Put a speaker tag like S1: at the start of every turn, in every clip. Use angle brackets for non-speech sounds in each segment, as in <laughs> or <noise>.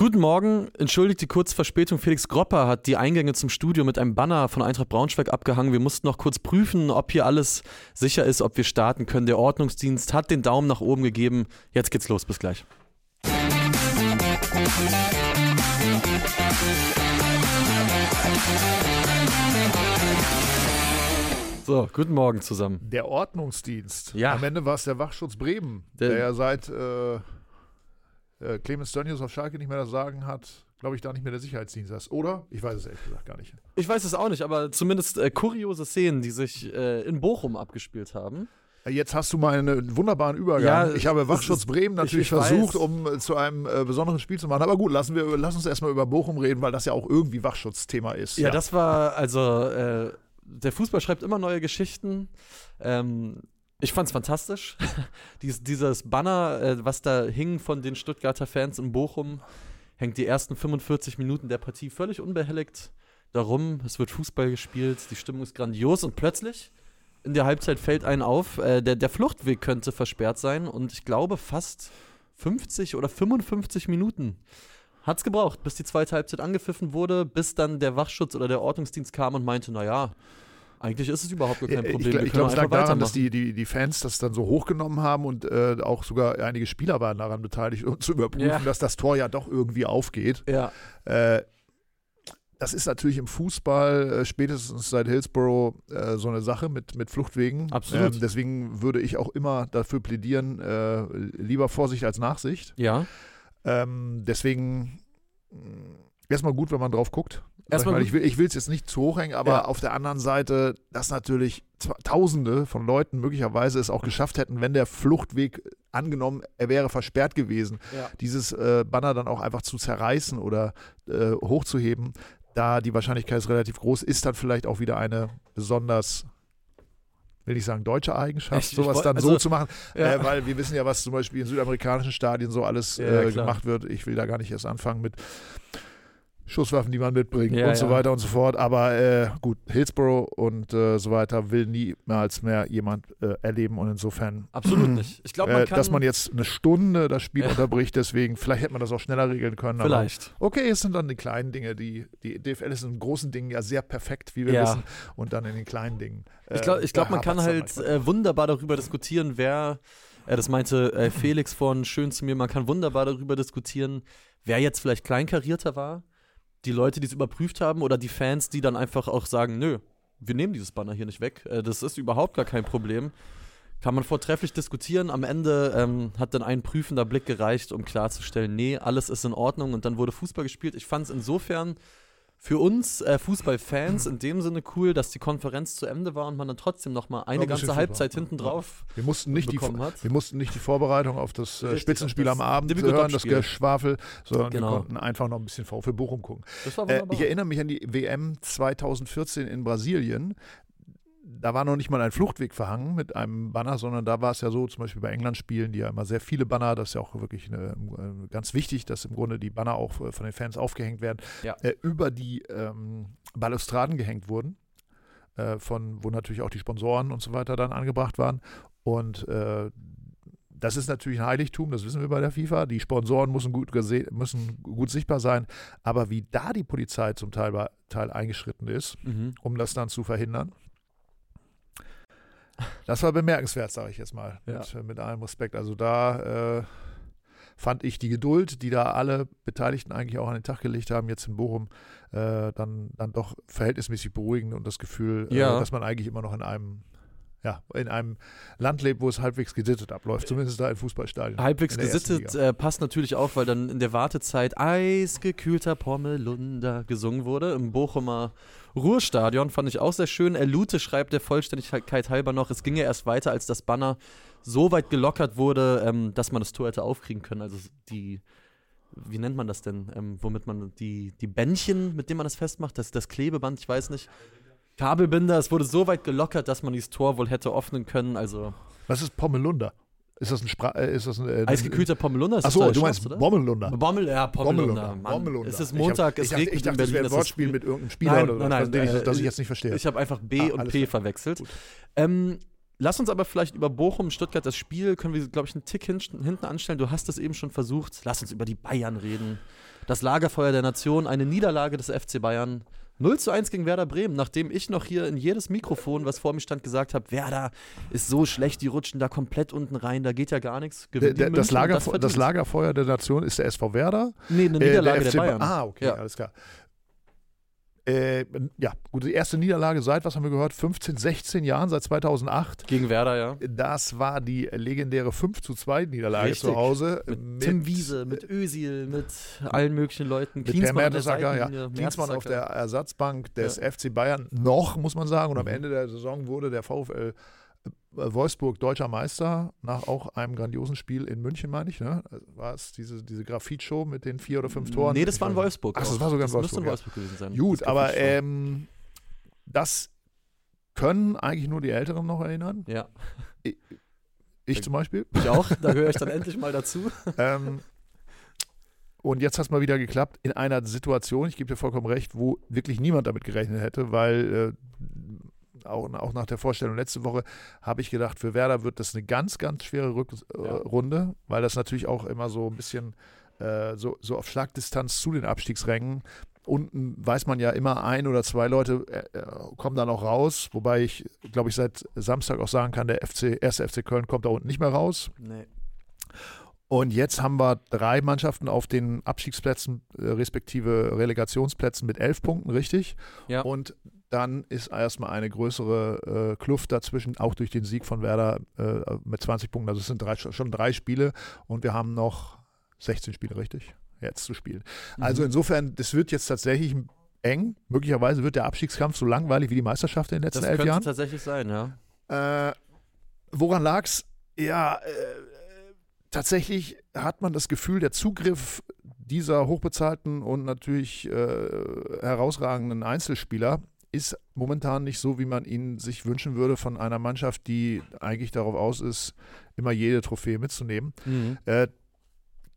S1: Guten Morgen, entschuldigt die kurze Verspätung. Felix Gropper hat die Eingänge zum Studio mit einem Banner von Eintracht Braunschweig abgehangen. Wir mussten noch kurz prüfen, ob hier alles sicher ist, ob wir starten können. Der Ordnungsdienst hat den Daumen nach oben gegeben. Jetzt geht's los, bis gleich. So, guten Morgen zusammen.
S2: Der Ordnungsdienst.
S1: Ja.
S2: Am Ende war es der Wachschutz Bremen,
S1: Der-
S2: der, ja seit äh, äh, Clemens Dönnius auf Schalke nicht mehr das Sagen hat, glaube ich, da nicht mehr der Sicherheitsdienst ist. Oder? Ich weiß es ehrlich gesagt gar nicht.
S1: Ich weiß es auch nicht, aber zumindest äh, kuriose Szenen, die sich äh, in Bochum abgespielt haben.
S2: Äh, Jetzt hast du mal einen wunderbaren Übergang.
S1: Ja,
S2: ich habe Wachschutz
S1: ist-
S2: Bremen natürlich
S1: ich- ich
S2: versucht,
S1: weiß.
S2: um äh, zu einem äh, besonderen Spiel zu machen. Aber gut, lassen wir, lass uns erstmal über Bochum reden, weil das ja auch irgendwie Wachschutzthema ist.
S1: Ja, das war, also, äh, der Fußball schreibt immer neue Geschichten. Ähm, ich fand's fantastisch. <laughs> Dies, dieses Banner, äh, was da hing von den Stuttgarter Fans in Bochum, hängt die ersten 45 Minuten der Partie völlig unbehelligt darum. Es wird Fußball gespielt, die Stimmung ist grandios und plötzlich in der Halbzeit fällt einen auf, äh, der, der Fluchtweg könnte versperrt sein und ich glaube fast 50 oder 55 Minuten hat's gebraucht, bis die zweite Halbzeit angepfiffen wurde, bis dann der Wachschutz oder der Ordnungsdienst kam und meinte, naja, eigentlich ist es überhaupt gar kein
S2: Äh,
S1: Problem.
S2: Ich, ich glaube, es lag daran, dass die, die, die Fans das dann so hochgenommen haben und äh, auch sogar einige Spieler waren daran beteiligt, um zu überprüfen,
S1: Ja.
S2: dass das Tor ja doch irgendwie aufgeht.
S1: Ja,
S2: Äh, das ist natürlich im Fußball äh, spätestens seit Hillsborough äh, so eine Sache mit, mit Fluchtwegen.
S1: Absolut.
S2: Ähm, deswegen würde ich auch immer dafür plädieren, äh, lieber Vorsicht als Nachsicht.
S1: ja.
S2: Ähm, deswegen mh, erstmal gut, wenn man drauf guckt.
S1: Erstmal
S2: ich, ich will es jetzt nicht zu hoch hängen, aber
S1: Ja.
S2: auf der anderen Seite, dass natürlich Tausende von Leuten möglicherweise es auch geschafft hätten, wenn der Fluchtweg angenommen, er wäre versperrt gewesen,
S1: Ja.
S2: dieses äh, Banner dann auch einfach zu zerreißen oder äh, hochzuheben, da die Wahrscheinlichkeit ist relativ groß, ist dann vielleicht auch wieder eine besonders, will ich sagen, deutsche Eigenschaft,
S1: Ich- ich
S2: sowas
S1: woll-
S2: dann
S1: also-
S2: so zu machen,
S1: Ja.
S2: äh, weil wir wissen ja, was zum Beispiel in südamerikanischen Stadien so alles
S1: Ja,
S2: äh, gemacht wird. Ich will da gar nicht erst anfangen mit Schusswaffen, die man mitbringt
S1: Ja,
S2: und so
S1: ja.
S2: weiter und so fort. Aber äh, gut, Hillsborough und äh, so weiter will niemals mehr jemand äh, erleben und insofern
S1: Absolut nicht. Ich glaube, man
S2: äh,
S1: kann.
S2: dass man jetzt eine Stunde das Spiel
S1: Ja.
S2: unterbricht, deswegen, vielleicht hätte man das auch schneller regeln können.
S1: Vielleicht.
S2: Okay, es sind dann die kleinen Dinge, die, die DFL ist in großen Dingen ja sehr perfekt, wie wir wissen, und dann in den kleinen Dingen. äh,
S1: Ich glaube, glaub, man kann halt äh, wunderbar darüber diskutieren, wer, äh, das meinte äh, Felix vorhin schön zu mir, man kann wunderbar darüber diskutieren, wer jetzt vielleicht kleinkarierter war. Die Leute, die es überprüft haben oder die Fans, die dann einfach auch sagen, nö, wir nehmen dieses Banner hier nicht weg. Äh, das ist überhaupt gar kein Problem. Kann man vortrefflich diskutieren. Am Ende ähm, hat dann ein prüfender Blick gereicht, um klarzustellen, nee, alles ist in Ordnung und dann wurde Fußball gespielt. Ich fand es insofern für uns äh, Fußballfans in dem Sinne cool, dass die Konferenz zu Ende war und man dann trotzdem noch mal eine
S2: ein bisschen
S1: ganze Halbzeit hinten drauf
S2: wir mussten nicht die
S1: hat.
S2: Wir mussten nicht die Vorbereitung auf das äh, Spitzenspiel am Abend hören, das. Geschwafel, sondern
S1: Genau.
S2: wir konnten einfach noch ein bisschen VfL Bochum gucken. Äh, ich erinnere mich an die WM 2014 in Brasilien. Da war noch nicht mal ein Fluchtweg verhangen mit einem Banner, sondern da war es ja so, zum Beispiel bei England-Spielen, die ja immer sehr viele Banner, das ist ja auch wirklich eine, äh, ganz wichtig, dass im Grunde die Banner auch äh, von den Fans aufgehängt werden,
S1: Ja.
S2: äh, über die ähm, Balustraden gehängt wurden, äh, von, wo natürlich auch die Sponsoren und so weiter dann angebracht waren. Und äh, das ist natürlich ein Heiligtum, das wissen wir bei der FIFA. Die Sponsoren müssen gut, müssen gut sichtbar sein. Aber wie da die Polizei zum Teil, Teil eingeschritten ist,
S1: mhm.
S2: um das dann zu verhindern, das war bemerkenswert, sage ich jetzt mal,
S1: Ja.
S2: mit, mit allem Respekt. Also da äh, fand ich die Geduld, die da alle Beteiligten eigentlich auch an den Tag gelegt haben, jetzt in Bochum, äh, dann, dann doch verhältnismäßig beruhigend und das Gefühl,
S1: Ja.
S2: äh, dass man eigentlich immer noch in einem ja, in einem Land lebt, wo es halbwegs gesittet abläuft, zumindest da in Fußballstadien.
S1: Halbwegs gesittet äh, passt natürlich auch, weil dann in der Wartezeit eisgekühlter Pommelunder gesungen wurde im Bochumer Ruhrstadion. Fand ich auch sehr schön. Er Lute schreibt der Vollständigkeit halber noch, es ginge erst weiter, als das Banner so weit gelockert wurde, ähm, dass man das Tor hätte aufkriegen können. Also die, wie nennt man das denn? Ähm, womit man die, die Bändchen, mit denen man das festmacht, das, das Klebeband, ich weiß nicht. Kabelbinder, es wurde so weit gelockert, dass man dieses Tor wohl hätte öffnen können. Also
S2: Was ist Pommelunder? Ist das ein Spra äh, ist das ein, äh,
S1: eisgekühlter Pommelunder das
S2: Achso, du meinst
S1: oder?
S2: Bommelunder.
S1: Bommel, ja, Pommelunder.
S2: Bommelunder.
S1: Es ist
S2: Ich
S1: Montag,
S2: hab,
S1: es
S2: ich dachte,
S1: regnet
S2: ich dachte,
S1: in
S2: das
S1: Berlin.
S2: wäre ein
S1: das
S2: Wortspiel mit irgendeinem Spieler
S1: Nein,
S2: oder
S1: nein, nein,
S2: ich,
S1: äh,
S2: das ich jetzt nicht verstehe.
S1: Ich habe einfach B
S2: Ah,
S1: und P
S2: klar.
S1: verwechselt. Ähm, lass uns aber vielleicht über Bochum, Stuttgart, das Spiel, können wir, glaube ich, einen Tick hin, hinten anstellen. Du hast es eben schon versucht. Lass uns über die Bayern reden. Das Lagerfeuer der Nation, eine Niederlage des FC Bayern. 0 zu 1 gegen Werder Bremen, nachdem ich noch hier in jedes Mikrofon, was vor mir stand, gesagt habe, Werder ist so schlecht, die rutschen da komplett unten rein, da geht ja gar nichts.
S2: Der, der, das, Lagerfe das, das, Lagerfeuer der Nation ist der SV Werder.
S1: Nee, eine Niederlage äh, der, der Bayern.
S2: Ah, okay, ja. alles klar. Äh, ja, gut, die erste Niederlage seit, was haben wir gehört, 15, 16 Jahren, seit 2008.
S1: Gegen Werder, ja.
S2: Das war die legendäre 5 zu 2 Niederlage Richtig. zu Hause.
S1: Mit, mit, Tim Wiese, mit Özil, mit allen möglichen Leuten.
S2: Mit Klinsmann Per Mertesacker, ja. Klinsmann auf der Ersatzbank des ja. FC Bayern noch, muss man sagen. Und am mhm. Ende der Saison wurde der VfL Wolfsburg deutscher Meister nach auch einem grandiosen Spiel in München, meine ich. Ne? War es diese, diese Graphitshow mit den vier oder fünf Toren?
S1: Nee, das war in Wolfsburg.
S2: Ach, das war sogar in
S1: das
S2: Wolfsburg.
S1: in Wolfsburg gewesen sein.
S2: Gut, aber ähm, das können eigentlich nur die Älteren noch erinnern.
S1: Ja.
S2: Ich, ich zum Beispiel.
S1: Ich auch, da gehöre ich dann endlich mal dazu. <laughs>
S2: ähm, und jetzt hat es mal wieder geklappt in einer Situation, ich gebe dir vollkommen recht, wo wirklich niemand damit gerechnet hätte, weil äh, auch, auch nach der Vorstellung letzte Woche, habe ich gedacht, für Werder wird das eine ganz, ganz schwere Rückrunde, äh, ja. weil das natürlich auch immer so ein bisschen äh, so, so auf Schlagdistanz zu den Abstiegsrängen. Unten weiß man ja immer, ein oder zwei Leute äh, äh kommen dann auch raus, wobei ich, glaube ich, seit Samstag auch sagen kann, der FC, erste FC Köln kommt da unten nicht mehr raus.
S1: Nee.
S2: Und jetzt haben wir drei Mannschaften auf den Abstiegsplätzen, äh, respektive Relegationsplätzen mit elf Punkten, richtig?
S1: Ja.
S2: Und dann ist erstmal eine größere äh, Kluft dazwischen, auch durch den Sieg von Werder äh, mit 20 Punkten. Also es sind drei, schon drei Spiele und wir haben noch 16 Spiele, richtig? Jetzt zu spielen. Mhm. Also insofern, das wird jetzt tatsächlich eng. Möglicherweise wird der Abstiegskampf so langweilig wie die Meisterschaft in den letzten
S1: das
S2: elf Jahren.
S1: Das könnte tatsächlich sein, ja.
S2: Äh, woran lag es? Ja, äh, tatsächlich hat man das Gefühl, der Zugriff dieser hochbezahlten und natürlich äh, herausragenden Einzelspieler ist momentan nicht so, wie man ihn sich wünschen würde von einer Mannschaft, die eigentlich darauf aus ist, immer jede Trophäe mitzunehmen. Mhm. Äh,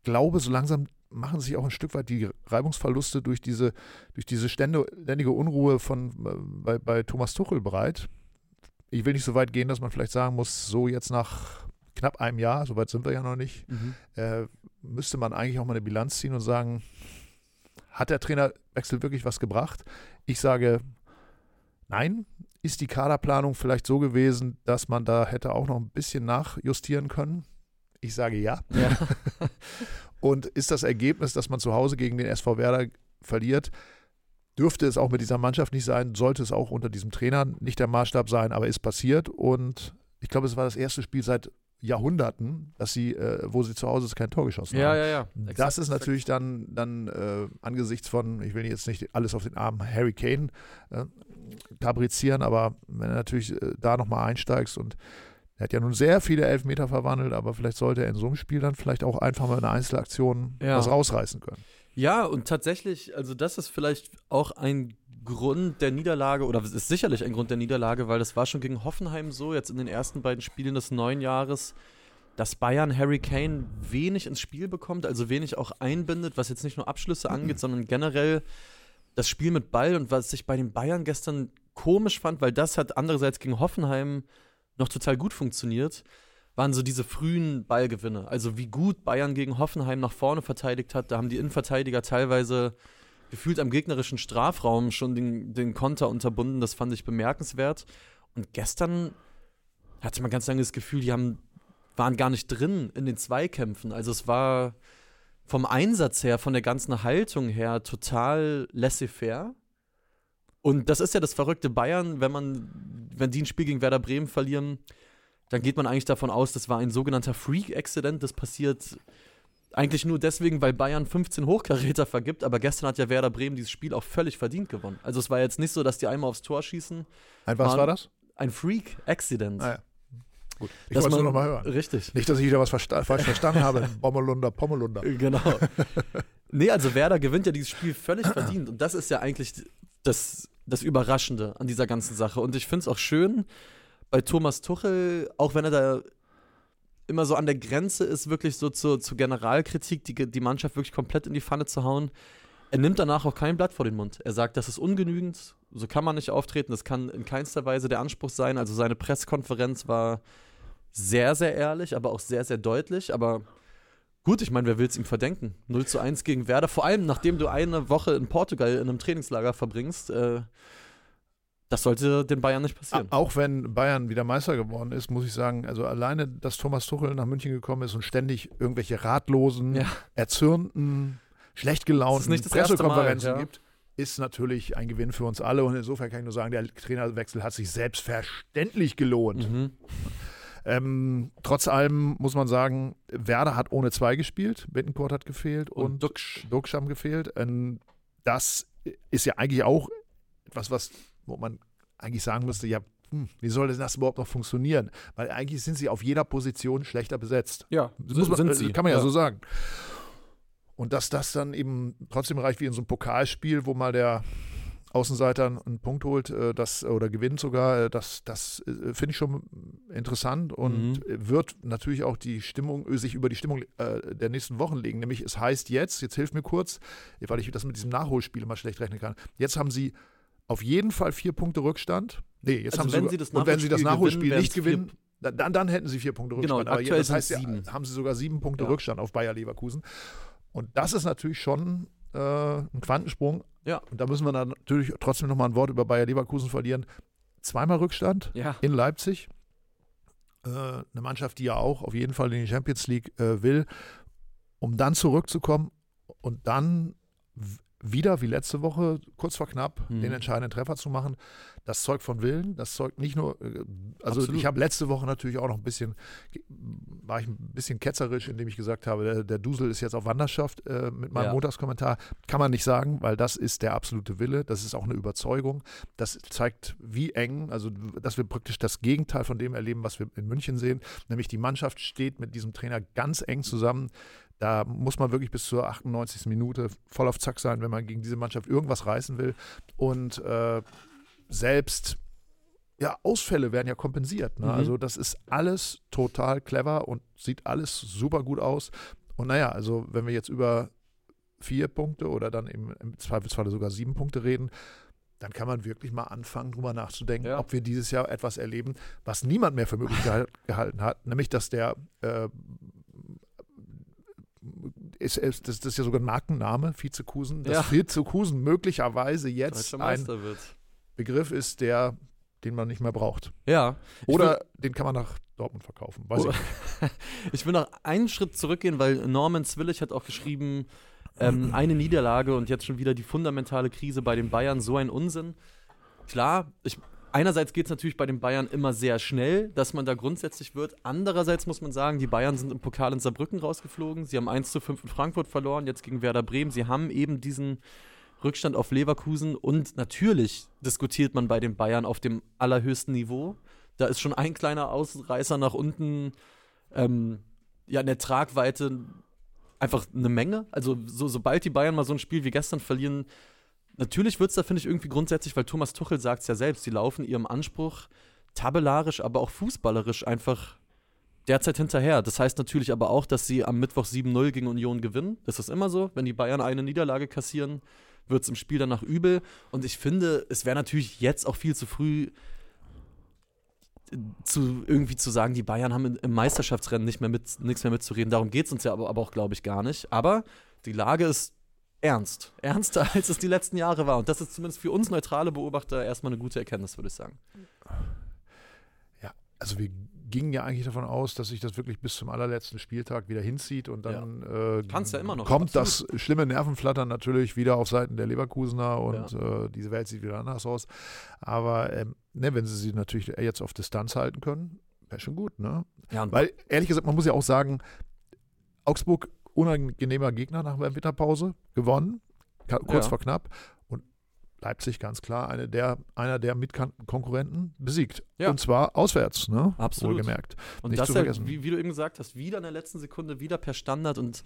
S2: glaube, so langsam machen sich auch ein Stück weit die Reibungsverluste durch diese, durch diese ständige Unruhe von, äh, bei, bei Thomas Tuchel bereit. Ich will nicht so weit gehen, dass man vielleicht sagen muss, so jetzt nach knapp einem Jahr, so weit sind wir ja noch nicht, mhm. äh, müsste man eigentlich auch mal eine Bilanz ziehen und sagen, hat der Trainerwechsel wirklich was gebracht? Ich sage, nein. Ist die Kaderplanung vielleicht so gewesen, dass man da hätte auch noch ein bisschen nachjustieren können? Ich sage ja.
S1: ja. <laughs>
S2: und ist das Ergebnis, dass man zu Hause gegen den SV Werder verliert, dürfte es auch mit dieser Mannschaft nicht sein, sollte es auch unter diesem Trainer nicht der Maßstab sein, aber ist passiert und ich glaube, es war das erste Spiel seit Jahrhunderten, dass sie, äh, wo sie zu Hause kein Tor geschossen
S1: ja,
S2: haben.
S1: Ja, ja,
S2: ja. Das ist natürlich dann, dann äh, angesichts von, ich will jetzt nicht alles auf den Arm Harry Kane äh, kaprizieren, aber wenn du natürlich äh, da nochmal einsteigst und er hat ja nun sehr viele Elfmeter verwandelt, aber vielleicht sollte er in so einem Spiel dann vielleicht auch einfach mal eine Einzelaktion ja. was rausreißen können.
S1: Ja, und tatsächlich, also das ist vielleicht auch ein Grund der Niederlage, oder es ist sicherlich ein Grund der Niederlage, weil das war schon gegen Hoffenheim so, jetzt in den ersten beiden Spielen des neuen Jahres, dass Bayern Harry Kane wenig ins Spiel bekommt, also wenig auch einbindet, was jetzt nicht nur Abschlüsse angeht, sondern generell das Spiel mit Ball und was ich bei den Bayern gestern komisch fand, weil das hat andererseits gegen Hoffenheim noch total gut funktioniert, waren so diese frühen Ballgewinne. Also wie gut Bayern gegen Hoffenheim nach vorne verteidigt hat, da haben die Innenverteidiger teilweise gefühlt am gegnerischen Strafraum schon den, den Konter unterbunden. Das fand ich bemerkenswert. Und gestern hatte man ganz lange das Gefühl, die haben, waren gar nicht drin in den Zweikämpfen. Also es war vom Einsatz her, von der ganzen Haltung her total laissez-faire. Und das ist ja das verrückte Bayern, wenn man, wenn die ein Spiel gegen Werder Bremen verlieren, dann geht man eigentlich davon aus, das war ein sogenannter Freak-Accident. Das passiert eigentlich nur deswegen, weil Bayern 15 Hochkaräter vergibt, aber gestern hat ja Werder Bremen dieses Spiel auch völlig verdient gewonnen. Also es war jetzt nicht so, dass die einmal aufs Tor schießen.
S2: Ein was war das?
S1: Ein Freak-Accident.
S2: Ah, ja. Gut,
S1: ich wollte
S2: es nochmal hören.
S1: Richtig.
S2: Nicht, dass ich wieder was versta falsch verstanden habe. <laughs> Bommelunder, Pommelunder.
S1: Genau. <laughs> nee, also Werder gewinnt ja dieses Spiel völlig verdient. Und das ist ja eigentlich das, das Überraschende an dieser ganzen Sache. Und ich finde es auch schön bei Thomas Tuchel, auch wenn er da immer so an der Grenze ist, wirklich so zur, zur Generalkritik, die, die Mannschaft wirklich komplett in die Pfanne zu hauen. Er nimmt danach auch kein Blatt vor den Mund. Er sagt, das ist ungenügend, so kann man nicht auftreten, das kann in keinster Weise der Anspruch sein. Also seine Pressekonferenz war sehr, sehr ehrlich, aber auch sehr, sehr deutlich. Aber Gut, ich meine, wer will es ihm verdenken? 0 zu 1 gegen Werder, vor allem nachdem du eine Woche in Portugal in einem Trainingslager verbringst. Äh, das sollte den Bayern nicht passieren.
S2: Auch wenn Bayern wieder Meister geworden ist, muss ich sagen, also alleine, dass Thomas Tuchel nach München gekommen ist und ständig irgendwelche ratlosen,
S1: Ja.
S2: erzürnten, schlecht gelaunten
S1: erste Mal,
S2: Pressekonferenzen
S1: ja.
S2: gibt, ist natürlich ein Gewinn für uns alle. Und insofern kann ich nur sagen, der Trainerwechsel hat sich selbstverständlich gelohnt.
S1: Mhm.
S2: Ähm, trotz allem muss man sagen, Werder hat ohne zwei gespielt, Bittencourt hat gefehlt und,
S1: Und Duxch.
S2: Duxch haben gefehlt. Ähm, das ist ja eigentlich auch etwas, was, wo man eigentlich sagen müsste, ja, hm, wie soll denn das überhaupt noch funktionieren? Weil eigentlich sind sie auf jeder Position schlechter besetzt.
S1: Ja,
S2: Das muss man,
S1: sind
S2: äh,
S1: sie.
S2: Kann man ja, so sagen. Und dass das dann eben trotzdem reicht wie in so einem Pokalspiel, wo mal der Außenseiter einen Punkt holt, äh, das oder gewinnt sogar, äh, das, das äh, finde ich schon interessant und
S1: Mhm.
S2: wird natürlich auch die Stimmung, sich über die Stimmung äh, der nächsten Wochen legen. Nämlich, es heißt jetzt, jetzt hilft mir kurz, weil ich das mit diesem Nachholspiel immer schlecht rechnen kann. Jetzt haben sie auf jeden Fall vier Punkte Rückstand. Nee, jetzt
S1: Also
S2: haben
S1: wenn
S2: sie,
S1: sie das
S2: und wenn sie das
S1: Nachholspiel
S2: nicht
S1: gewinnen,
S2: dann, dann, hätten sie vier Punkte
S1: Genau,
S2: Rückstand. Aber
S1: aktuell
S2: das heißt, ja,
S1: sieben.
S2: haben sie sogar sieben Punkte
S1: Ja.
S2: Rückstand auf Bayer Leverkusen. Und das ist natürlich schon äh, ein Quantensprung.
S1: Ja.
S2: Und da müssen wir natürlich trotzdem nochmal ein Wort über Bayer Leverkusen verlieren. Zweimal Rückstand
S1: Ja.
S2: in Leipzig. Äh, eine Mannschaft, die ja auch auf jeden Fall in die Champions League äh, will, um dann zurückzukommen und dann wieder wie letzte Woche, kurz vor knapp,
S1: Mhm.
S2: den entscheidenden Treffer zu machen. Das zeugt von Willen, das zeugt nicht nur, äh, also
S1: Absolut.
S2: ich habe letzte Woche natürlich auch noch ein bisschen, war ich ein bisschen ketzerisch, indem ich gesagt habe, der, der Dusel ist jetzt auf Wanderschaft äh, mit meinem
S1: Ja.
S2: Montagskommentar. Kann man nicht sagen, weil das ist der absolute Wille, das ist auch eine Überzeugung. Das zeigt, wie eng, also dass wir praktisch das Gegenteil von dem erleben, was wir in München sehen, nämlich die Mannschaft steht mit diesem Trainer ganz eng zusammen. Da muss man wirklich bis zur 98. Minute voll auf Zack sein, wenn man gegen diese Mannschaft irgendwas reißen will. Und äh, selbst ja, Ausfälle werden ja kompensiert. Ne?
S1: Mhm.
S2: Also das ist alles total clever und sieht alles super gut aus. Und naja, also wenn wir jetzt über vier Punkte oder dann im, im Zweifelsfalle sogar sieben Punkte reden, dann kann man wirklich mal anfangen, drüber nachzudenken,
S1: Ja.
S2: ob wir dieses Jahr etwas erleben, was niemand mehr für möglich gehal- gehalten hat, nämlich dass der äh, ist, ist, das, ist ja sogar ein Markenname, Vizekusen, dass
S1: Ja.
S2: Vizekusen möglicherweise jetzt ein. Begriff ist, der, den man nicht mehr braucht.
S1: Ja.
S2: Oder den kann man nach Dortmund verkaufen. Weiß
S1: Oh.
S2: ich nicht. <laughs>
S1: Ich will noch einen Schritt zurückgehen, weil Norman Zwillich hat auch geschrieben, ähm, eine Niederlage und jetzt schon wieder die fundamentale Krise bei den Bayern, so ein Unsinn. Klar, ich, einerseits geht es natürlich bei den Bayern immer sehr schnell, dass man da grundsätzlich wird. Andererseits muss man sagen, die Bayern sind im Pokal in Saarbrücken rausgeflogen. Sie haben 1 zu 5 in Frankfurt verloren, jetzt gegen Werder Bremen. Sie haben eben diesen Rückstand auf Leverkusen und natürlich diskutiert man bei den Bayern auf dem allerhöchsten Niveau. Da ist schon ein kleiner Ausreißer nach unten ähm, ja, in der Tragweite einfach eine Menge. Also, so, sobald die Bayern mal so ein Spiel wie gestern verlieren, natürlich wird es da, finde ich, irgendwie grundsätzlich, weil Thomas Tuchel sagt es ja selbst, die laufen ihrem Anspruch tabellarisch, aber auch fußballerisch einfach derzeit hinterher. Das heißt natürlich aber auch, dass sie am Mittwoch 7-0 gegen Union gewinnen. Das ist immer so. Wenn die Bayern eine Niederlage kassieren, wird es im Spiel danach übel. Und ich finde, es wäre natürlich jetzt auch viel zu früh zu irgendwie zu sagen, die Bayern haben im Meisterschaftsrennen nicht mehr mit, nichts mehr mitzureden. Darum geht es uns ja aber, aber auch, glaube ich, gar nicht. Aber die Lage ist ernst. Ernster, als es die letzten Jahre war. Und das ist zumindest für uns neutrale Beobachter erstmal eine gute Erkenntnis, würde ich sagen.
S2: Also wir gingen ja eigentlich davon aus, dass sich das wirklich bis zum allerletzten Spieltag wieder hinzieht und dann äh,
S1: Kann's ja immer noch,
S2: kommt
S1: absolut.
S2: das schlimme Nervenflattern natürlich wieder auf Seiten der Leverkusener und äh, diese Welt sieht wieder anders aus. Aber ähm, ne, wenn sie sie natürlich jetzt auf Distanz halten können, wäre schon gut, ne?
S1: Ja,
S2: Weil ehrlich gesagt, man muss ja auch sagen, Augsburg unangenehmer Gegner nach der Winterpause gewonnen, kurz
S1: Ja.
S2: vor knapp und Leipzig ganz klar eine der, einer der Mitkonkurrenten besiegt.
S1: Ja.
S2: Und zwar auswärts, ne?
S1: Absolut.
S2: Wohlgemerkt.
S1: Und
S2: Nicht
S1: das
S2: zu
S1: ja,
S2: vergessen.
S1: wie, wie du eben gesagt hast, wieder in der letzten Sekunde, wieder per Standard und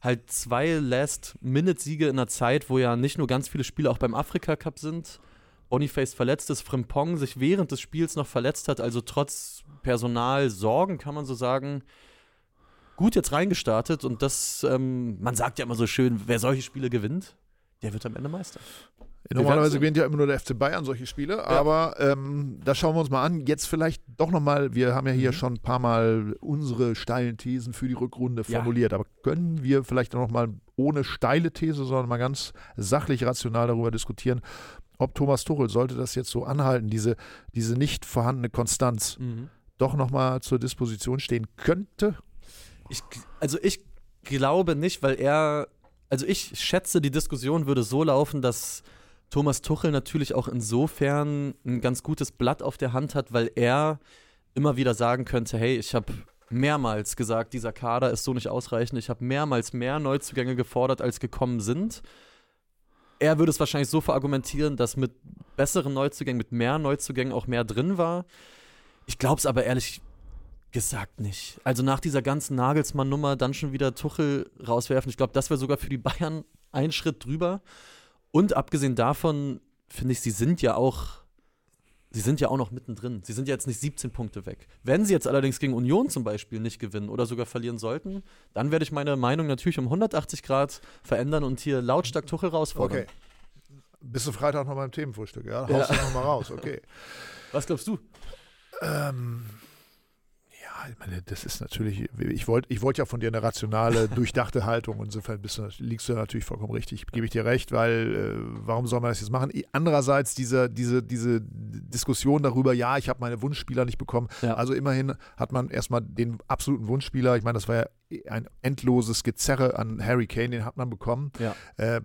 S1: halt zwei Last-Minute-Siege in einer Zeit, wo ja nicht nur ganz viele Spiele auch beim Afrika-Cup sind. Boniface verletzt ist, Frimpong sich während des Spiels noch verletzt hat, also trotz Personalsorgen kann man so sagen, gut jetzt reingestartet und das, ähm, man sagt ja immer so schön, wer solche Spiele gewinnt, der wird am Ende Meister.
S2: Normalerweise gewinnt ja immer nur der FC Bayern solche Spiele, ja. aber ähm, das schauen wir uns mal an. Jetzt vielleicht doch nochmal, wir haben ja hier mhm. schon ein paar Mal unsere steilen Thesen für die Rückrunde formuliert, ja. aber können wir vielleicht nochmal ohne steile These, sondern mal ganz sachlich rational darüber diskutieren, ob Thomas Tuchel, sollte das jetzt so anhalten, diese, diese nicht vorhandene Konstanz, mhm. doch nochmal zur Disposition stehen könnte?
S1: Ich, also ich glaube nicht, weil er, also ich schätze, die Diskussion würde so laufen, dass Thomas Tuchel natürlich auch insofern ein ganz gutes Blatt auf der Hand hat, weil er immer wieder sagen könnte, hey, ich habe mehrmals gesagt, dieser Kader ist so nicht ausreichend, ich habe mehrmals mehr Neuzugänge gefordert, als gekommen sind. Er würde es wahrscheinlich so verargumentieren, dass mit besseren Neuzugängen, mit mehr Neuzugängen auch mehr drin war. Ich glaube es aber ehrlich gesagt nicht. Also nach dieser ganzen Nagelsmann-Nummer dann schon wieder Tuchel rauswerfen. Ich glaube, das wäre sogar für die Bayern ein Schritt drüber. Und abgesehen davon finde ich, sie sind ja auch, sie sind ja auch noch mittendrin. Sie sind ja jetzt nicht 17 Punkte weg. Wenn sie jetzt allerdings gegen Union zum Beispiel nicht gewinnen oder sogar verlieren sollten, dann werde ich meine Meinung natürlich um 180 Grad verändern und hier lautstark Tuchel rausfordern. Okay.
S2: Bist du Freitag noch beim Themenfrühstück, ja? Haust ja. du nochmal raus, okay.
S1: Was glaubst du?
S2: Ähm, ich meine, das ist natürlich, ich wollte ich wollt ja von dir eine rationale, <laughs> durchdachte Haltung. Insofern bist du, liegst du natürlich vollkommen richtig, gebe ich dir recht, weil äh, warum soll man das jetzt machen? Andererseits diese, diese, diese Diskussion darüber, ja, ich habe meine Wunschspieler nicht bekommen. Ja. Also immerhin hat man erstmal den absoluten Wunschspieler, ich meine, das war ja ein endloses Gezerre an Harry Kane, den hat man bekommen. Ja. Äh,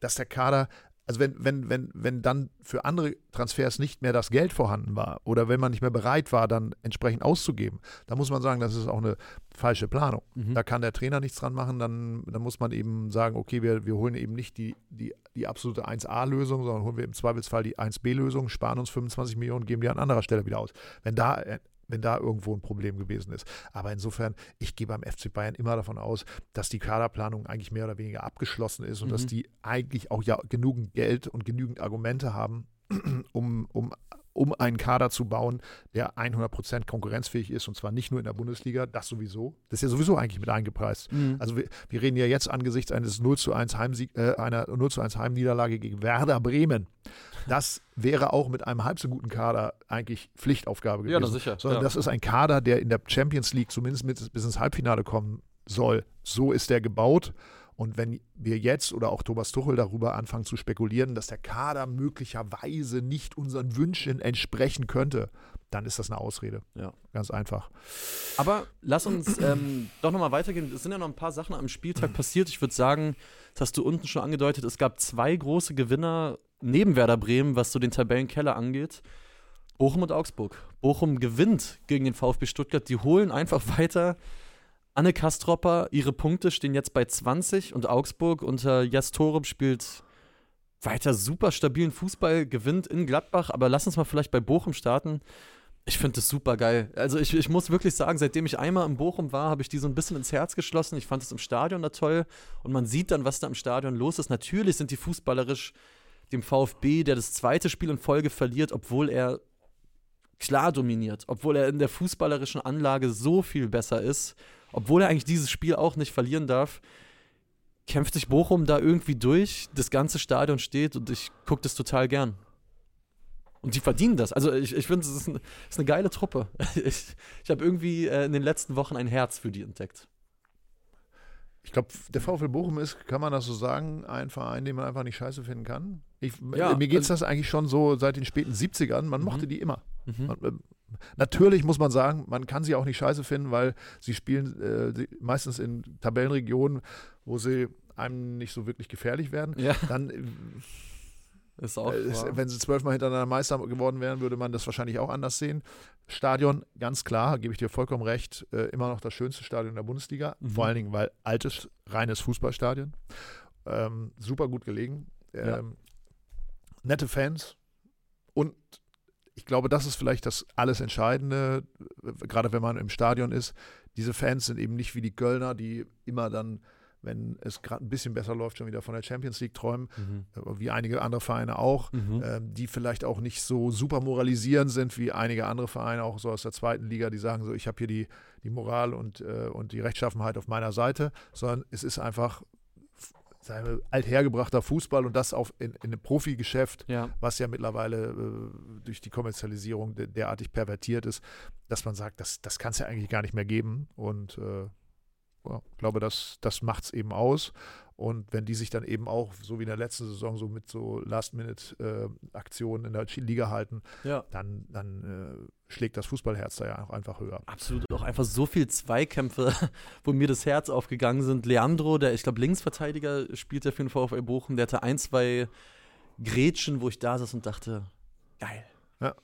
S2: dass der Kader also wenn, wenn, wenn, wenn dann für andere Transfers nicht mehr das Geld vorhanden war oder wenn man nicht mehr bereit war, dann entsprechend auszugeben, dann muss man sagen, das ist auch eine falsche Planung. Mhm. Da kann der Trainer nichts dran machen, dann, dann muss man eben sagen, okay, wir, wir holen eben nicht die, die, die absolute 1A-Lösung, sondern holen wir im Zweifelsfall die 1B-Lösung, sparen uns 25 Millionen, geben die an anderer Stelle wieder aus. Wenn da wenn da irgendwo ein Problem gewesen ist. Aber insofern, ich gehe beim FC Bayern immer davon aus, dass die Kaderplanung eigentlich mehr oder weniger abgeschlossen ist und mhm. dass die eigentlich auch ja genügend Geld und genügend Argumente haben, <clears throat> um, um um einen Kader zu bauen, der 100% konkurrenzfähig ist und zwar nicht nur in der Bundesliga, das sowieso. Das ist ja sowieso eigentlich mit eingepreist. Mhm. Also wir, wir, reden ja jetzt angesichts eines 0 zu 1 Heimsieg, äh, einer 0 zu 1 Heimniederlage gegen Werder Bremen. Das wäre auch mit einem halb so guten Kader eigentlich Pflichtaufgabe gewesen. Ja, sicher. Sondern ja. das ist ein Kader, der in der Champions League zumindest mit, bis ins Halbfinale kommen soll. So ist der gebaut. Und wenn wir jetzt oder auch Thomas Tuchel darüber anfangen zu spekulieren, dass der Kader möglicherweise nicht unseren Wünschen entsprechen könnte, dann ist das eine Ausrede. Ja. Ganz einfach.
S1: Aber lass uns ähm, doch nochmal weitergehen. Es sind ja noch ein paar Sachen am Spieltag passiert. Ich würde sagen, das hast du unten schon angedeutet, es gab zwei große Gewinner neben Werder Bremen, was so den Tabellenkeller angeht. Bochum und Augsburg. Bochum gewinnt gegen den VfB Stuttgart. Die holen einfach <laughs> weiter Anne Kastropper, ihre Punkte stehen jetzt bei 20 und Augsburg unter Jas Torup spielt weiter super stabilen Fußball, gewinnt in Gladbach, aber lass uns mal vielleicht bei Bochum starten. Ich finde das super geil. Also ich, ich muss wirklich sagen, seitdem ich einmal in Bochum war, habe ich die so ein bisschen ins Herz geschlossen. Ich fand es im Stadion da toll und man sieht dann, was da im Stadion los ist. Natürlich sind die fußballerisch dem VfB, der das zweite Spiel in Folge verliert, obwohl er klar dominiert, obwohl er in der fußballerischen Anlage so viel besser ist obwohl er eigentlich dieses Spiel auch nicht verlieren darf, kämpft sich Bochum da irgendwie durch. Das ganze Stadion steht und ich gucke das total gern. Und die verdienen das. Also ich, ich finde, es ist, ein, ist, eine geile Truppe. <laughs> Ich, ich habe irgendwie äh, in den letzten Wochen ein Herz für die entdeckt.
S2: Ich glaube, der VfL Bochum ist, kann man das so sagen, ein Verein, den man einfach nicht scheiße finden kann. Ich, ja, mir geht es also, das eigentlich schon so seit den späten 70ern. Man mhm. mochte die immer. Mhm. Man, äh, Natürlich muss man sagen, man kann sie auch nicht scheiße finden, weil sie spielen äh, meistens in Tabellenregionen, wo sie einem nicht so wirklich gefährlich werden. Ja. Dann äh, ist auch äh, wenn sie zwölfmal hintereinander Meister geworden wären, würde man das wahrscheinlich auch anders sehen. Stadion, ganz klar, gebe ich dir vollkommen recht, äh, immer noch das schönste Stadion der Bundesliga. Mhm. Vor allen Dingen, weil altes, reines Fußballstadion. Ähm, super gut gelegen. Ähm, ja. Nette Fans und ich glaube, das ist vielleicht das alles Entscheidende, gerade wenn man im Stadion ist. Diese Fans sind eben nicht wie die Kölner, die immer dann, wenn es gerade ein bisschen besser läuft, schon wieder von der Champions League träumen, mhm. Äh, wie einige andere Vereine auch, mhm. äh, die vielleicht auch nicht so super moralisierend sind wie einige andere Vereine, auch so aus der zweiten Liga, die sagen so, ich habe hier die, die Moral und, äh, und die Rechtschaffenheit auf meiner Seite, sondern es ist einfach sagen althergebrachter Fußball und das auf in, in einem Profigeschäft,
S1: Ja.
S2: was ja mittlerweile äh, durch die Kommerzialisierung de derartig pervertiert ist, dass man sagt, das, das kann es ja eigentlich gar nicht mehr geben. Und äh, ja, ich glaube, das, das macht es eben aus. Und wenn die sich dann eben auch, so wie in der letzten Saison, so mit so Last-Minute-Aktionen in der Liga halten,
S1: Ja.
S2: dann, dann äh, schlägt das Fußballherz da ja auch einfach höher.
S1: Absolut, auch einfach so viel Zweikämpfe, <laughs> wo mir das Herz aufgegangen sind. Leandro, der, ich glaube, Linksverteidiger spielt ja für den VfL Bochum, der hatte ein, zwei Grätschen, wo ich da saß und dachte, geil.
S2: Ja.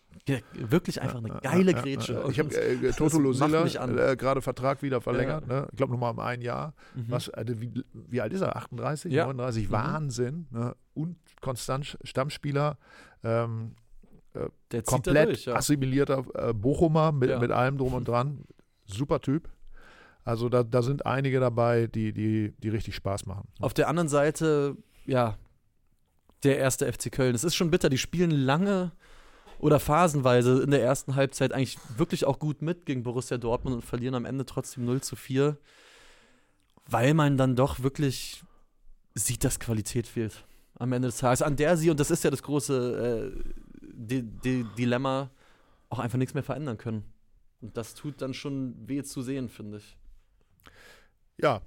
S1: Wirklich einfach eine
S2: Ja,
S1: geile
S2: ja,
S1: Grätsche.
S2: Ich habe äh, Toto Losilla äh, gerade Vertrag wieder verlängert. Ne? Ich glaube nochmal um ein Jahr.
S1: Mhm.
S2: Was, also wie, wie alt ist er? 38,
S1: Ja.
S2: 39?
S1: Mhm.
S2: Wahnsinn. Ne? Und konstant Stammspieler. Ähm,
S1: der zieht da
S2: komplett
S1: durch, ja.
S2: assimilierter äh, Bochumer mit,
S1: Ja.
S2: mit allem drum und dran. Super Typ. Also da, da sind einige dabei, die, die, die richtig Spaß machen.
S1: Auf der anderen Seite, ja, der erste FC Köln. Es ist schon bitter, die spielen lange oder phasenweise in der ersten Halbzeit eigentlich wirklich auch gut mit gegen Borussia Dortmund und verlieren am Ende trotzdem 0 zu 4, weil man dann doch wirklich sieht, dass Qualität fehlt am Ende des Tages. An der sie, und das ist ja das große Di Di Dilemma, auch einfach nichts mehr verändern können. Und das tut dann schon weh zu sehen, finde ich.
S2: Ja,